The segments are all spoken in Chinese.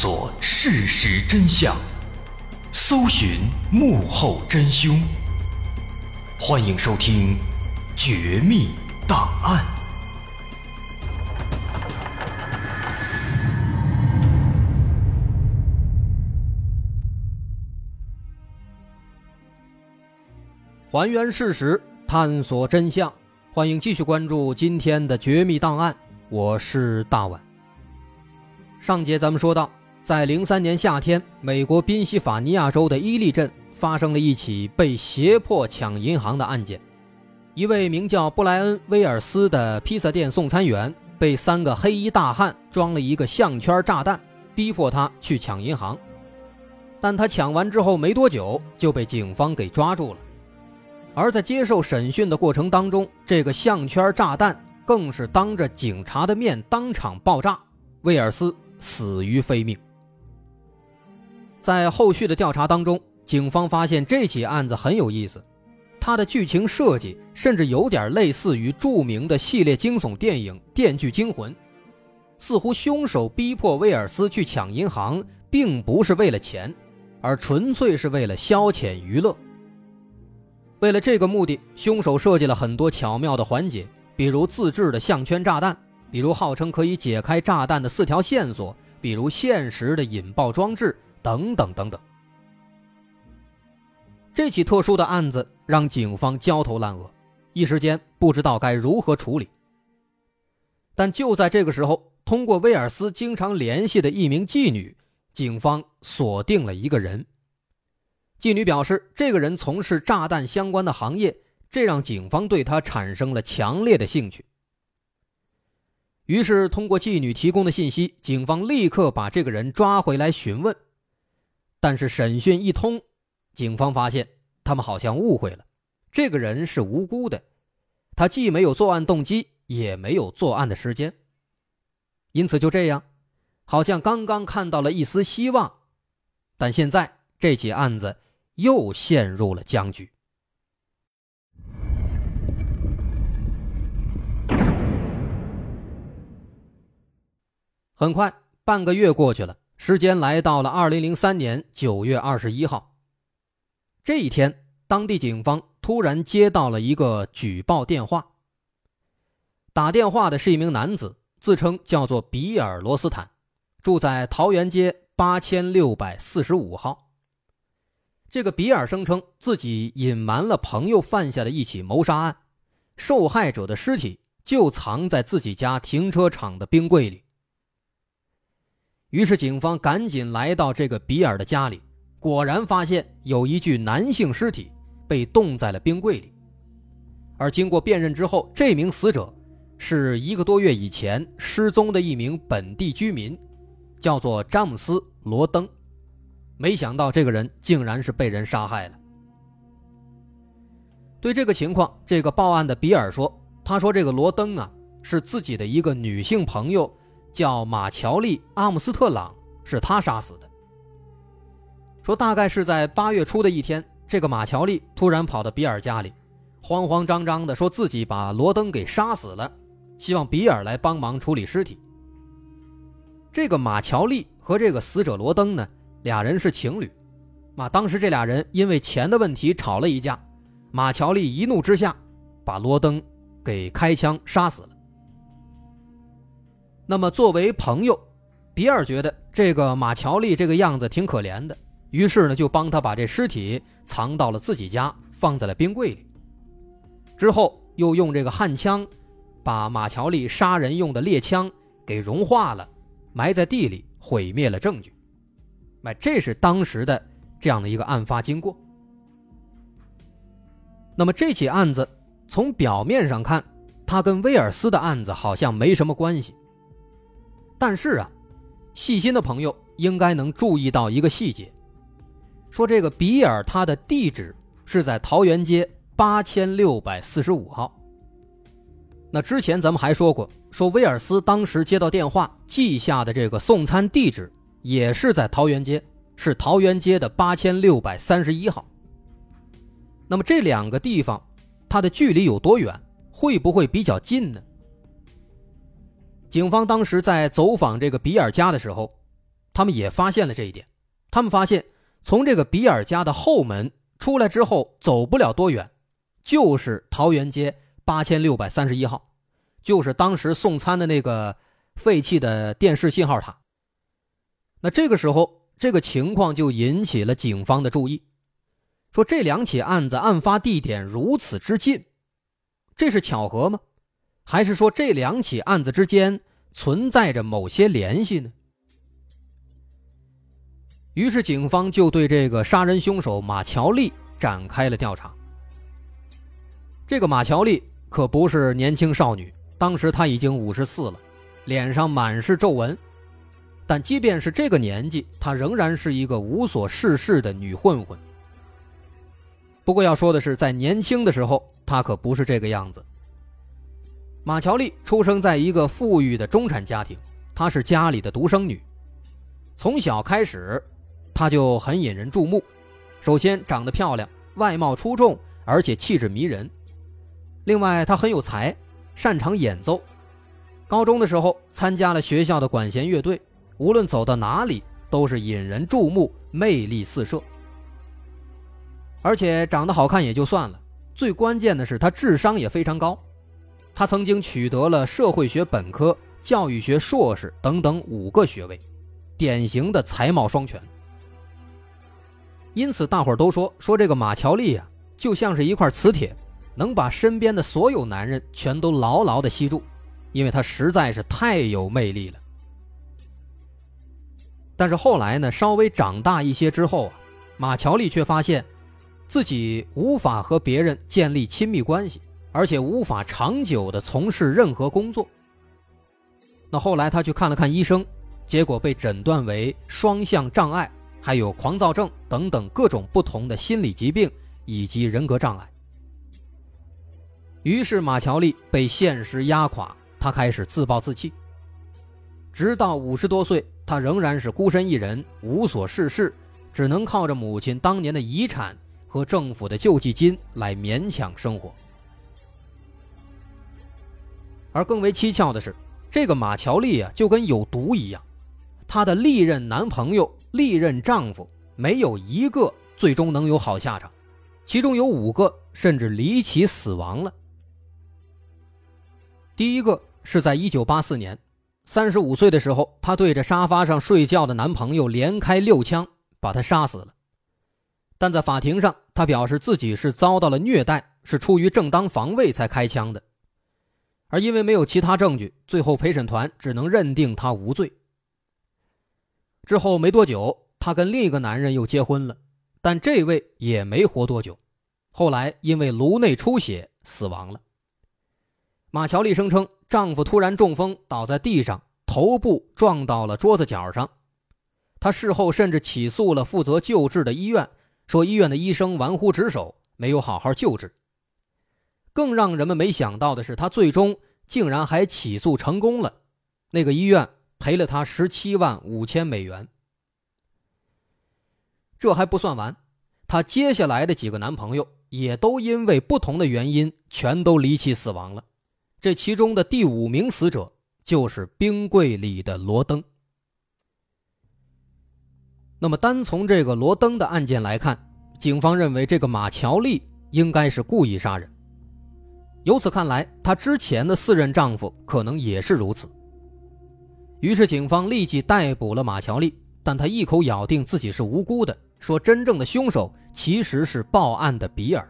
索事实真相，搜寻幕后真凶。欢迎收听《绝密档案》。还原事实，探索真相。欢迎继续关注今天的《绝密档案》，我是大碗。上节咱们说到，在零三年夏天，美国宾夕法尼亚州的伊利镇发生了一起被胁迫抢银行的案件。一位名叫布莱恩·威尔斯的披萨店送餐员被三个黑衣大汉装了一个项圈炸弹，逼迫他去抢银行。但他抢完之后没多久就被警方给抓住了。而在接受审讯的过程当中，这个项圈炸弹更是当着警察的面当场爆炸，威尔斯。死于非命。在后续的调查当中，警方发现这起案子很有意思，它的剧情设计甚至有点类似于著名的系列惊悚电影《电锯惊魂》，似乎凶手逼迫威尔斯去抢银行，并不是为了钱，而纯粹是为了消遣娱乐。为了这个目的，凶手设计了很多巧妙的环节，比如自制的项圈炸弹。比如号称可以解开炸弹的四条线索，比如现实的引爆装置等等等等。这起特殊的案子让警方焦头烂额，一时间不知道该如何处理。但就在这个时候，通过威尔斯经常联系的一名妓女，警方锁定了一个人。妓女表示，这个人从事炸弹相关的行业，这让警方对他产生了强烈的兴趣。于是，通过妓女提供的信息，警方立刻把这个人抓回来询问。但是审讯一通，警方发现他们好像误会了，这个人是无辜的，他既没有作案动机，也没有作案的时间。因此，就这样，好像刚刚看到了一丝希望，但现在这起案子又陷入了僵局。很快，半个月过去了，时间来到了二零零三年九月二十一号。这一天，当地警方突然接到了一个举报电话。打电话的是一名男子，自称叫做比尔·罗斯坦，住在桃园街八千六百四十五号。这个比尔声称自己隐瞒了朋友犯下的一起谋杀案，受害者的尸体就藏在自己家停车场的冰柜里。于是，警方赶紧来到这个比尔的家里，果然发现有一具男性尸体被冻在了冰柜里。而经过辨认之后，这名死者是一个多月以前失踪的一名本地居民，叫做詹姆斯·罗登。没想到这个人竟然是被人杀害了。对这个情况，这个报案的比尔说：“他说这个罗登啊，是自己的一个女性朋友。”叫马乔丽·阿姆斯特朗，是他杀死的。说大概是在八月初的一天，这个马乔丽突然跑到比尔家里，慌慌张张的说自己把罗登给杀死了，希望比尔来帮忙处理尸体。这个马乔丽和这个死者罗登呢，俩人是情侣，啊，当时这俩人因为钱的问题吵了一架，马乔丽一怒之下把罗登给开枪杀死了。那么，作为朋友，比尔觉得这个马乔丽这个样子挺可怜的，于是呢，就帮他把这尸体藏到了自己家，放在了冰柜里。之后，又用这个焊枪，把马乔丽杀人用的猎枪给融化了，埋在地里，毁灭了证据。哎，这是当时的这样的一个案发经过。那么，这起案子从表面上看，它跟威尔斯的案子好像没什么关系。但是啊，细心的朋友应该能注意到一个细节，说这个比尔他的地址是在桃园街八千六百四十五号。那之前咱们还说过，说威尔斯当时接到电话记下的这个送餐地址也是在桃园街，是桃园街的八千六百三十一号。那么这两个地方，它的距离有多远？会不会比较近呢？警方当时在走访这个比尔家的时候，他们也发现了这一点。他们发现，从这个比尔家的后门出来之后，走不了多远，就是桃园街八千六百三十一号，就是当时送餐的那个废弃的电视信号塔。那这个时候，这个情况就引起了警方的注意，说这两起案子案发地点如此之近，这是巧合吗？还是说这两起案子之间存在着某些联系呢？于是警方就对这个杀人凶手马乔丽展开了调查。这个马乔丽可不是年轻少女，当时她已经五十四了，脸上满是皱纹。但即便是这个年纪，她仍然是一个无所事事的女混混。不过要说的是，在年轻的时候，她可不是这个样子。马乔丽出生在一个富裕的中产家庭，她是家里的独生女。从小开始，她就很引人注目。首先长得漂亮，外貌出众，而且气质迷人。另外，她很有才，擅长演奏。高中的时候，参加了学校的管弦乐队。无论走到哪里，都是引人注目，魅力四射。而且长得好看也就算了，最关键的是他智商也非常高。他曾经取得了社会学本科、教育学硕士等等五个学位，典型的才貌双全。因此，大伙儿都说说这个马乔丽呀，就像是一块磁铁，能把身边的所有男人全都牢牢的吸住，因为她实在是太有魅力了。但是后来呢，稍微长大一些之后啊，马乔丽却发现，自己无法和别人建立亲密关系，而且无法长久的从事任何工作。那后来他去看了看医生，结果被诊断为双向障碍，还有狂躁症等等各种不同的心理疾病以及人格障碍。于是马乔丽被现实压垮，他开始自暴自弃。直到五十多岁，他仍然是孤身一人，无所事事，只能靠着母亲当年的遗产和政府的救济金来勉强生活。而更为蹊跷的是，这个马乔丽啊，就跟有毒一样，她的历任男朋友、历任丈夫没有一个最终能有好下场，其中有五个甚至离奇死亡了。第一个是在一九八四年。三十五岁的时候，她对着沙发上睡觉的男朋友连开六枪，把他杀死了。但在法庭上，她表示自己是遭到了虐待，是出于正当防卫才开枪的。而因为没有其他证据，最后陪审团只能认定她无罪。之后没多久，她跟另一个男人又结婚了，但这位也没活多久，后来因为颅内出血死亡了。马乔丽声称，丈夫突然中风倒在地上，头部撞到了桌子角上。她事后甚至起诉了负责救治的医院，说医院的医生玩忽职守，没有好好救治。更让人们没想到的是，她最终竟然还起诉成功了，那个医院赔了他十七万五千美元。这还不算完，她接下来的几个男朋友也都因为不同的原因，全都离奇死亡了。这其中的第五名死者就是冰柜里的罗登。那么，单从这个罗登的案件来看，警方认为这个马乔丽应该是故意杀人。由此看来，她之前的四任丈夫可能也是如此。于是，警方立即逮捕了马乔丽，但她一口咬定自己是无辜的，说真正的凶手其实是报案的比尔。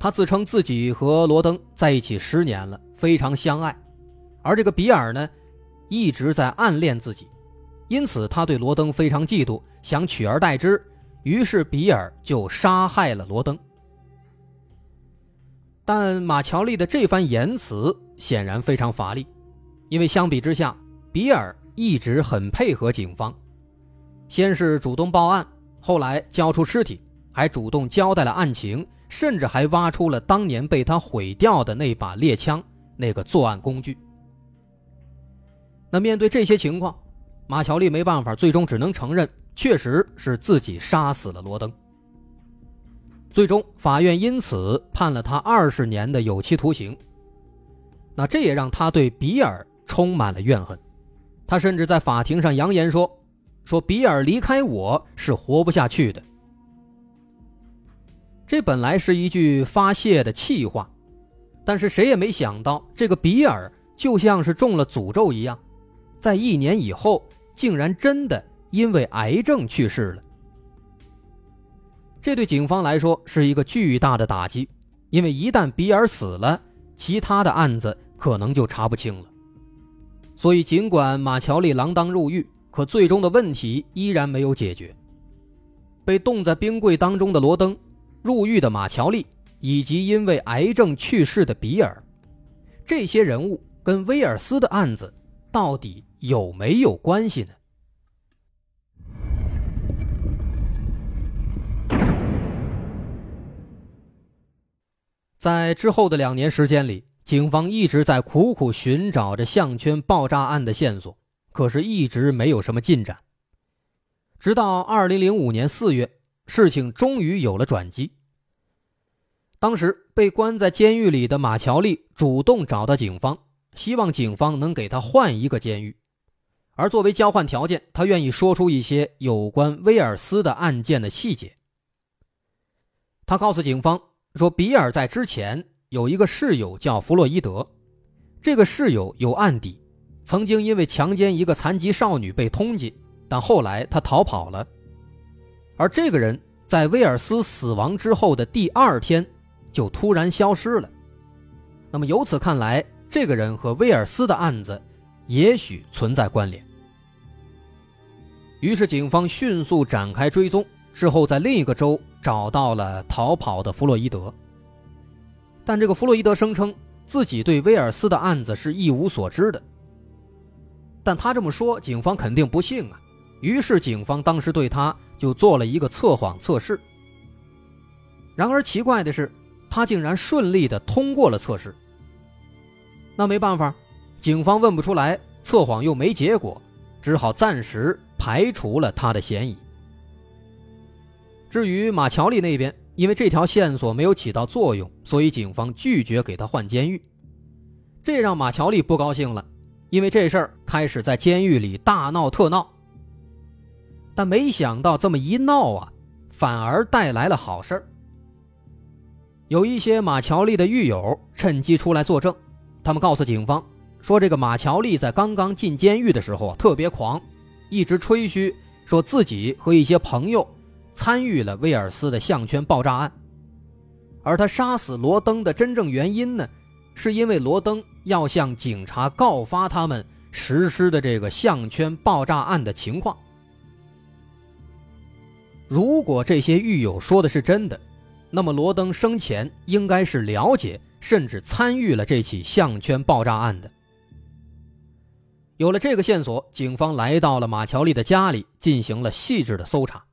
他自称自己和罗登在一起十年了，非常相爱，而这个比尔呢，一直在暗恋自己，因此他对罗登非常嫉妒，想取而代之，于是比尔就杀害了罗登。但马乔丽的这番言辞显然非常乏力，因为相比之下，比尔一直很配合警方，先是主动报案，后来交出尸体，还主动交代了案情。甚至还挖出了当年被他毁掉的那把猎枪，那个作案工具。那面对这些情况，马乔丽没办法，最终只能承认，确实是自己杀死了罗登。最终，法院因此判了他二十年的有期徒刑。那这也让他对比尔充满了怨恨，他甚至在法庭上扬言说：“说比尔离开我是活不下去的。”这本来是一句发泄的气话，但是谁也没想到，这个比尔就像是中了诅咒一样，在一年以后，竟然真的因为癌症去世了。这对警方来说是一个巨大的打击，因为一旦比尔死了，其他的案子可能就查不清了。所以，尽管马乔丽锒铛入狱，可最终的问题依然没有解决。被冻在冰柜当中的罗登。入狱的马乔丽，以及因为癌症去世的比尔，这些人物跟威尔斯的案子到底有没有关系呢？在之后的两年时间里，警方一直在苦苦寻找着项圈爆炸案的线索，可是一直没有什么进展。直到二零零五年四月。事情终于有了转机。当时被关在监狱里的马乔丽主动找到警方，希望警方能给他换一个监狱，而作为交换条件，他愿意说出一些有关威尔斯的案件的细节。他告诉警方说，比尔在之前有一个室友叫弗洛伊德，这个室友有案底，曾经因为强奸一个残疾少女被通缉，但后来他逃跑了。而这个人在威尔斯死亡之后的第二天，就突然消失了。那么由此看来，这个人和威尔斯的案子也许存在关联。于是警方迅速展开追踪，之后在另一个州找到了逃跑的弗洛伊德。但这个弗洛伊德声称自己对威尔斯的案子是一无所知的。但他这么说，警方肯定不信啊。于是警方当时对他。就做了一个测谎测试，然而奇怪的是，他竟然顺利的通过了测试。那没办法，警方问不出来，测谎又没结果，只好暂时排除了他的嫌疑。至于马乔丽那边，因为这条线索没有起到作用，所以警方拒绝给他换监狱，这让马乔丽不高兴了，因为这事儿开始在监狱里大闹特闹。但没想到这么一闹啊，反而带来了好事儿有一些马乔丽的狱友趁机出来作证，他们告诉警方说，这个马乔丽在刚刚进监狱的时候啊特别狂，一直吹嘘说自己和一些朋友参与了威尔斯的项圈爆炸案，而他杀死罗登的真正原因呢，是因为罗登要向警察告发他们实施的这个项圈爆炸案的情况。如果这些狱友说的是真的，那么罗登生前应该是了解甚至参与了这起项圈爆炸案的。有了这个线索，警方来到了马乔丽的家里进行了细致的搜查。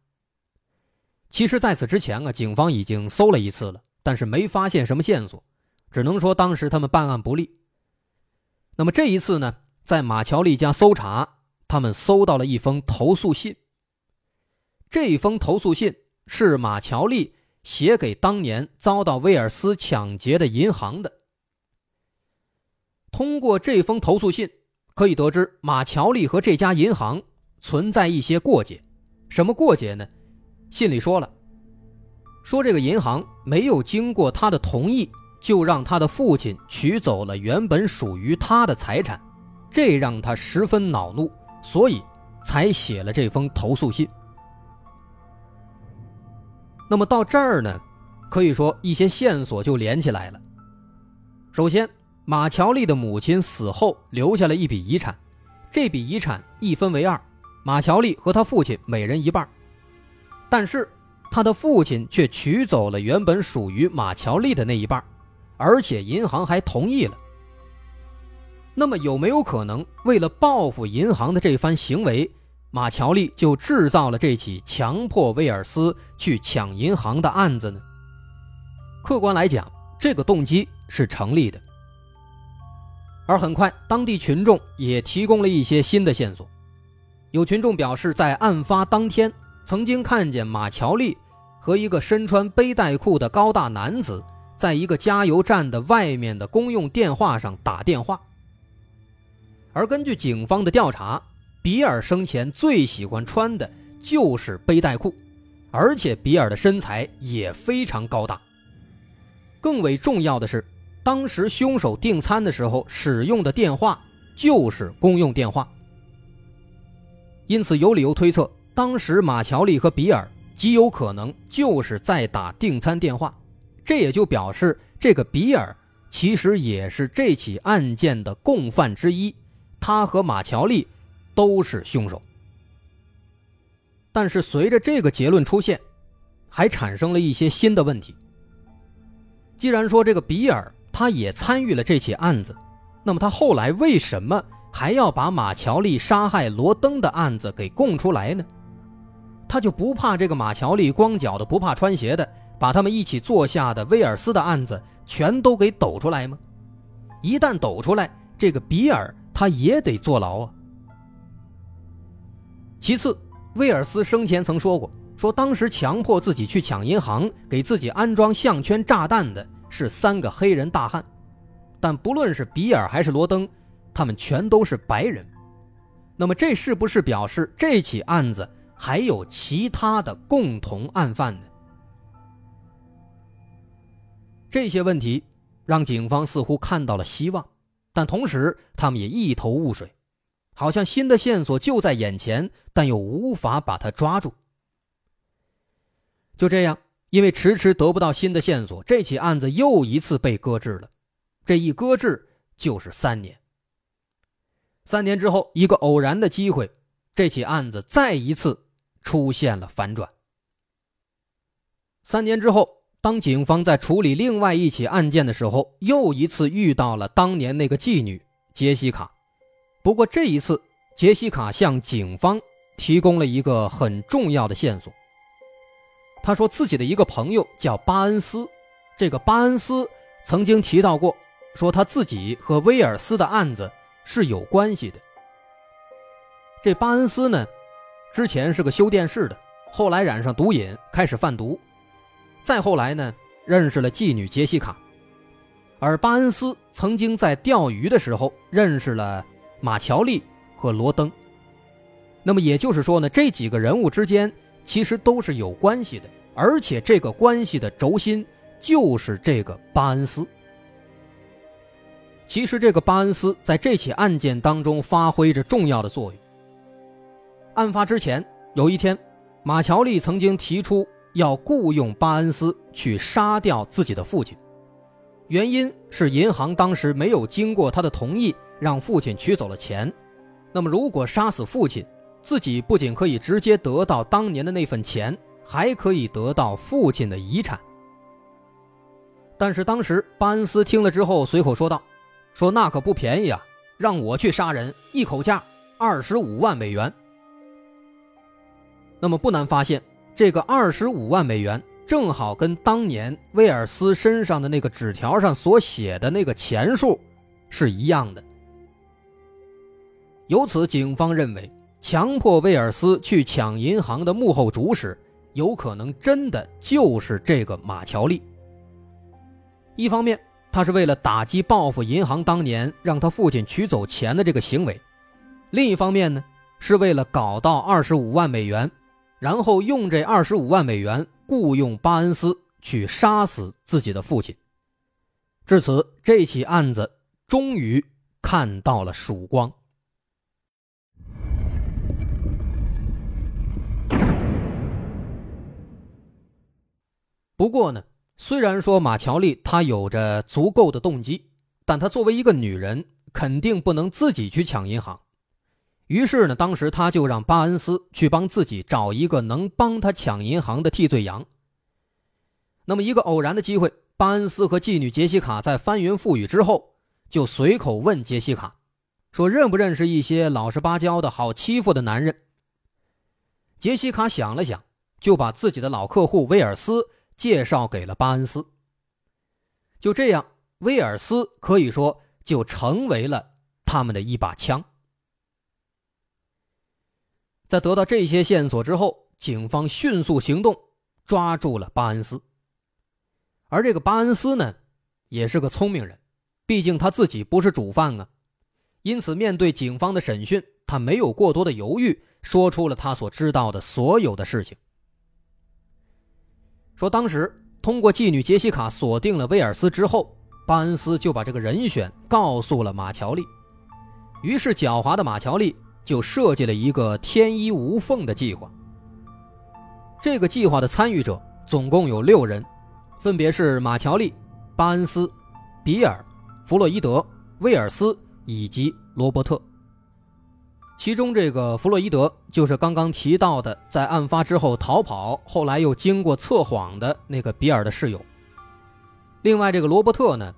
其实，在此之前啊，警方已经搜了一次了，但是没发现什么线索，只能说当时他们办案不力。那么这一次呢，在马乔丽家搜查，他们搜到了一封投诉信。这封投诉信是马乔丽写给当年遭到威尔斯抢劫的银行的。通过这封投诉信，可以得知马乔丽和这家银行存在一些过节。什么过节呢？信里说了，说这个银行没有经过他的同意，就让他的父亲取走了原本属于他的财产，这让他十分恼怒，所以才写了这封投诉信。那么到这儿呢，可以说一些线索就连起来了。首先，马乔丽的母亲死后留下了一笔遗产，这笔遗产一分为二，马乔丽和他父亲每人一半。但是他的父亲却取走了原本属于马乔丽的那一半，而且银行还同意了。那么有没有可能为了报复银行的这番行为？马乔丽就制造了这起强迫威尔斯去抢银行的案子呢。客观来讲，这个动机是成立的。而很快，当地群众也提供了一些新的线索。有群众表示，在案发当天，曾经看见马乔丽和一个身穿背带裤的高大男子，在一个加油站的外面的公用电话上打电话。而根据警方的调查，比尔生前最喜欢穿的就是背带裤，而且比尔的身材也非常高大。更为重要的是，当时凶手订餐的时候使用的电话就是公用电话，因此有理由推测，当时马乔丽和比尔极有可能就是在打订餐电话。这也就表示，这个比尔其实也是这起案件的共犯之一，他和马乔丽都是凶手。但是随着这个结论出现，还产生了一些新的问题。既然说这个比尔他也参与了这起案子，那么他后来为什么还要把马乔丽杀害罗登的案子给供出来呢？他就不怕这个马乔丽光脚的不怕穿鞋的，把他们一起坐下的威尔斯的案子全都给抖出来吗？一旦抖出来，这个比尔他也得坐牢啊。其次，威尔斯生前曾说过。说当时强迫自己去抢银行、给自己安装项圈炸弹的是三个黑人大汉，但不论是比尔还是罗登，他们全都是白人。那么这是不是表示这起案子还有其他的共同案犯呢？这些问题让警方似乎看到了希望，但同时他们也一头雾水，好像新的线索就在眼前，但又无法把它抓住。就这样，因为迟迟得不到新的线索，这起案子又一次被搁置了。这一搁置就是三年。三年之后，一个偶然的机会，这起案子再一次出现了反转。三年之后，当警方在处理另外一起案件的时候，又一次遇到了当年那个妓女杰西卡。不过这一次，杰西卡向警方提供了一个很重要的线索。他说自己的一个朋友叫巴恩斯，这个巴恩斯曾经提到过，说他自己和威尔斯的案子是有关系的。这巴恩斯呢，之前是个修电视的，后来染上毒瘾，开始贩毒，再后来呢，认识了妓女杰西卡，而巴恩斯曾经在钓鱼的时候认识了马乔丽和罗登。那么也就是说呢，这几个人物之间。其实都是有关系的，而且这个关系的轴心就是这个巴恩斯。其实这个巴恩斯在这起案件当中发挥着重要的作用。案发之前有一天，马乔丽曾经提出要雇佣巴恩斯去杀掉自己的父亲，原因是银行当时没有经过他的同意让父亲取走了钱，那么如果杀死父亲。自己不仅可以直接得到当年的那份钱，还可以得到父亲的遗产。但是当时巴恩斯听了之后，随口说道：“说那可不便宜啊，让我去杀人，一口价二十五万美元。”那么不难发现，这个二十五万美元正好跟当年威尔斯身上的那个纸条上所写的那个钱数是一样的。由此，警方认为。强迫威尔斯去抢银行的幕后主使，有可能真的就是这个马乔丽。一方面，他是为了打击报复银行当年让他父亲取走钱的这个行为；另一方面呢，是为了搞到二十五万美元，然后用这二十五万美元雇佣巴恩斯去杀死自己的父亲。至此，这起案子终于看到了曙光。不过呢，虽然说马乔丽她有着足够的动机，但她作为一个女人，肯定不能自己去抢银行。于是呢，当时他就让巴恩斯去帮自己找一个能帮他抢银行的替罪羊。那么一个偶然的机会，巴恩斯和妓女杰西卡在翻云覆雨之后，就随口问杰西卡，说认不认识一些老实巴交的好欺负的男人。杰西卡想了想，就把自己的老客户威尔斯。介绍给了巴恩斯。就这样，威尔斯可以说就成为了他们的一把枪。在得到这些线索之后，警方迅速行动，抓住了巴恩斯。而这个巴恩斯呢，也是个聪明人，毕竟他自己不是主犯啊。因此面对警方的审讯，他没有过多的犹豫，说出了他所知道的所有的事情。说当时通过妓女杰西卡锁定了威尔斯之后，巴恩斯就把这个人选告诉了马乔丽，于是狡猾的马乔丽就设计了一个天衣无缝的计划。这个计划的参与者总共有六人，分别是马乔丽、巴恩斯、比尔、弗洛伊德、威尔斯以及罗伯特。其中，这个弗洛伊德就是刚刚提到的，在案发之后逃跑，后来又经过测谎的那个比尔的室友。另外，这个罗伯特呢，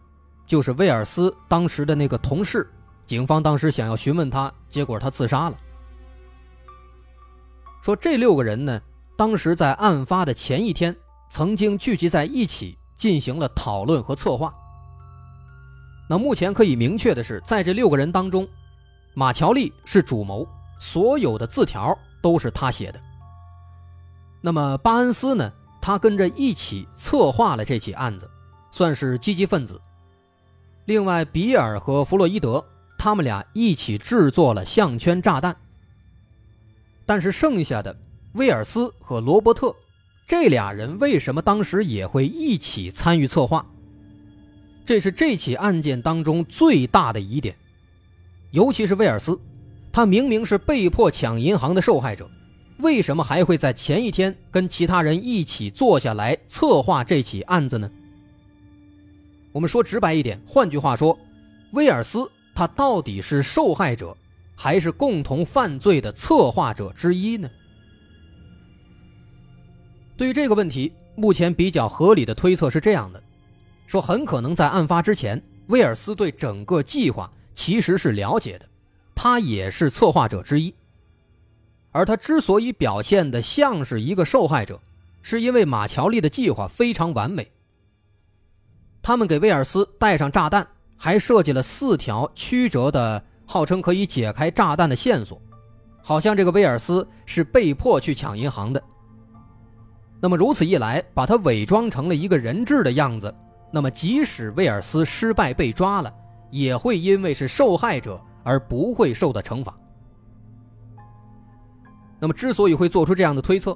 就是威尔斯当时的那个同事。警方当时想要询问他，结果他自杀了。说这六个人呢。当时在案发的前一天，曾经聚集在一起进行了讨论和策划。那目前可以明确的是，在这六个人当中，马乔丽是主谋，所有的字条都是他写的。那么巴恩斯呢？他跟着一起策划了这起案子，算是积极分子。另外，比尔和弗洛伊德他们俩一起制作了项圈炸弹。但是剩下的。威尔斯和罗伯特这俩人为什么当时也会一起参与策划？这是这起案件当中最大的疑点。尤其是威尔斯，他明明是被迫抢银行的受害者，为什么还会在前一天跟其他人一起坐下来策划这起案子呢？我们说直白一点，换句话说，威尔斯他到底是受害者，还是共同犯罪的策划者之一呢？对于这个问题，目前比较合理的推测是这样的：说很可能在案发之前，威尔斯对整个计划其实是了解的，他也是策划者之一。而他之所以表现的像是一个受害者，是因为马乔丽的计划非常完美。他们给威尔斯带上炸弹，还设计了四条曲折的、号称可以解开炸弹的线索，好像这个威尔斯是被迫去抢银行的。那么如此一来，把他伪装成了一个人质的样子，那么即使威尔斯失败被抓了，也会因为是受害者而不会受到惩罚。那么之所以会做出这样的推测，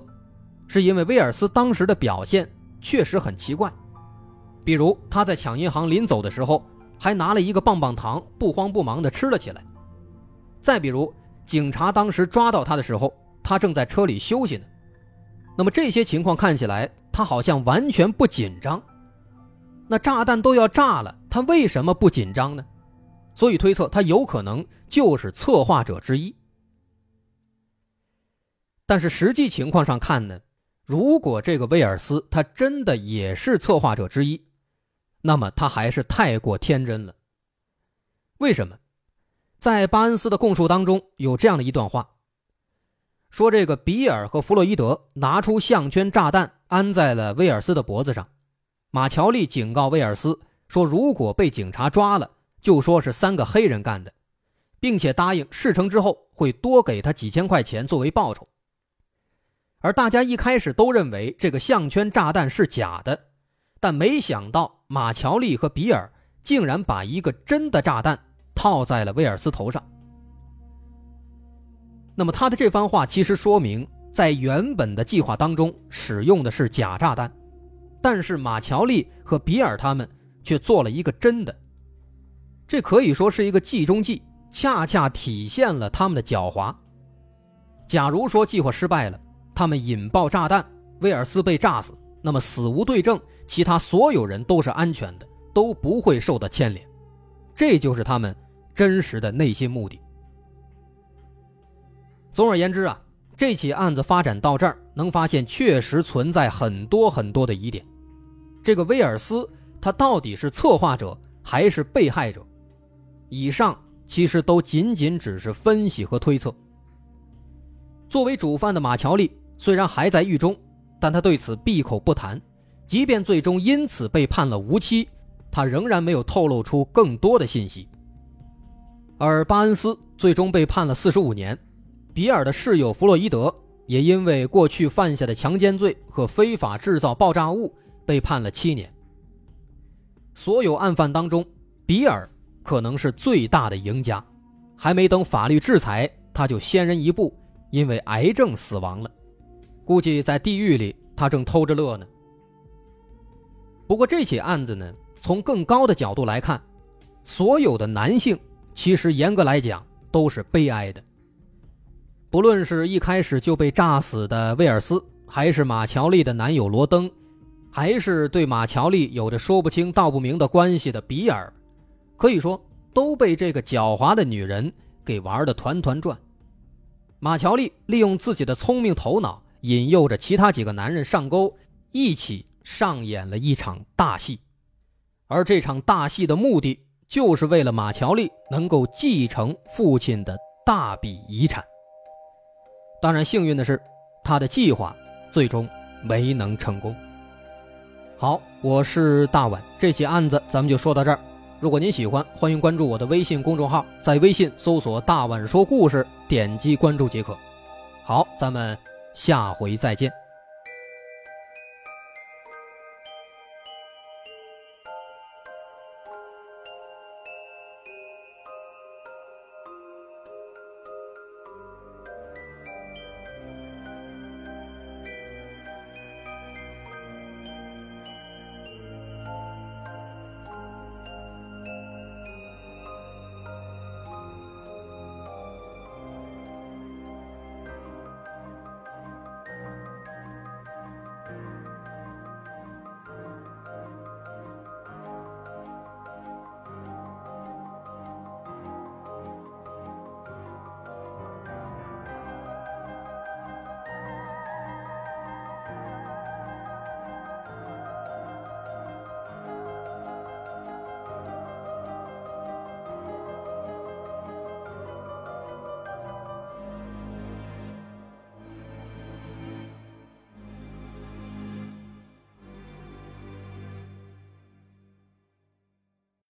是因为威尔斯当时的表现确实很奇怪，比如他在抢银行临走的时候，还拿了一个棒棒糖，不慌不忙地吃了起来；再比如警察当时抓到他的时候，他正在车里休息呢。那么这些情况看起来，他好像完全不紧张。那炸弹都要炸了，他为什么不紧张呢？所以推测他有可能就是策划者之一。但是实际情况上看呢，如果这个威尔斯他真的也是策划者之一，那么他还是太过天真了。为什么？在巴恩斯的供述当中有这样的一段话。说这个比尔和弗洛伊德拿出项圈炸弹安在了威尔斯的脖子上，马乔丽警告威尔斯说，如果被警察抓了，就说是三个黑人干的，并且答应事成之后会多给他几千块钱作为报酬。而大家一开始都认为这个项圈炸弹是假的，但没想到马乔丽和比尔竟然把一个真的炸弹套在了威尔斯头上。那么他的这番话其实说明，在原本的计划当中使用的是假炸弹，但是马乔丽和比尔他们却做了一个真的，这可以说是一个计中计，恰恰体现了他们的狡猾。假如说计划失败了，他们引爆炸弹，威尔斯被炸死，那么死无对证，其他所有人都是安全的，都不会受到牵连，这就是他们真实的内心目的。总而言之啊，这起案子发展到这儿，能发现确实存在很多很多的疑点。这个威尔斯他到底是策划者还是被害者？以上其实都仅仅只是分析和推测。作为主犯的马乔丽虽然还在狱中，但他对此闭口不谈。即便最终因此被判了无期，他仍然没有透露出更多的信息。而巴恩斯最终被判了四十五年。比尔的室友弗洛伊德也因为过去犯下的强奸罪和非法制造爆炸物被判了七年。所有案犯当中，比尔可能是最大的赢家，还没等法律制裁，他就先人一步，因为癌症死亡了。估计在地狱里，他正偷着乐呢。不过这起案子呢，从更高的角度来看，所有的男性其实严格来讲都是悲哀的。不论是一开始就被炸死的威尔斯，还是马乔丽的男友罗登，还是对马乔丽有着说不清道不明的关系的比尔，可以说都被这个狡猾的女人给玩的团团转。马乔丽利用自己的聪明头脑，引诱着其他几个男人上钩，一起。上演了一场大戏，而这场大戏的目的，就是为了马乔丽能够继承父亲的大笔遗产。当然，幸运的是，他的计划最终没能成功。好，我是大碗，这起案子咱们就说到这儿。如果您喜欢，欢迎关注我的微信公众号，在微信搜索“大碗说故事”，点击关注即可。好，咱们下回再见。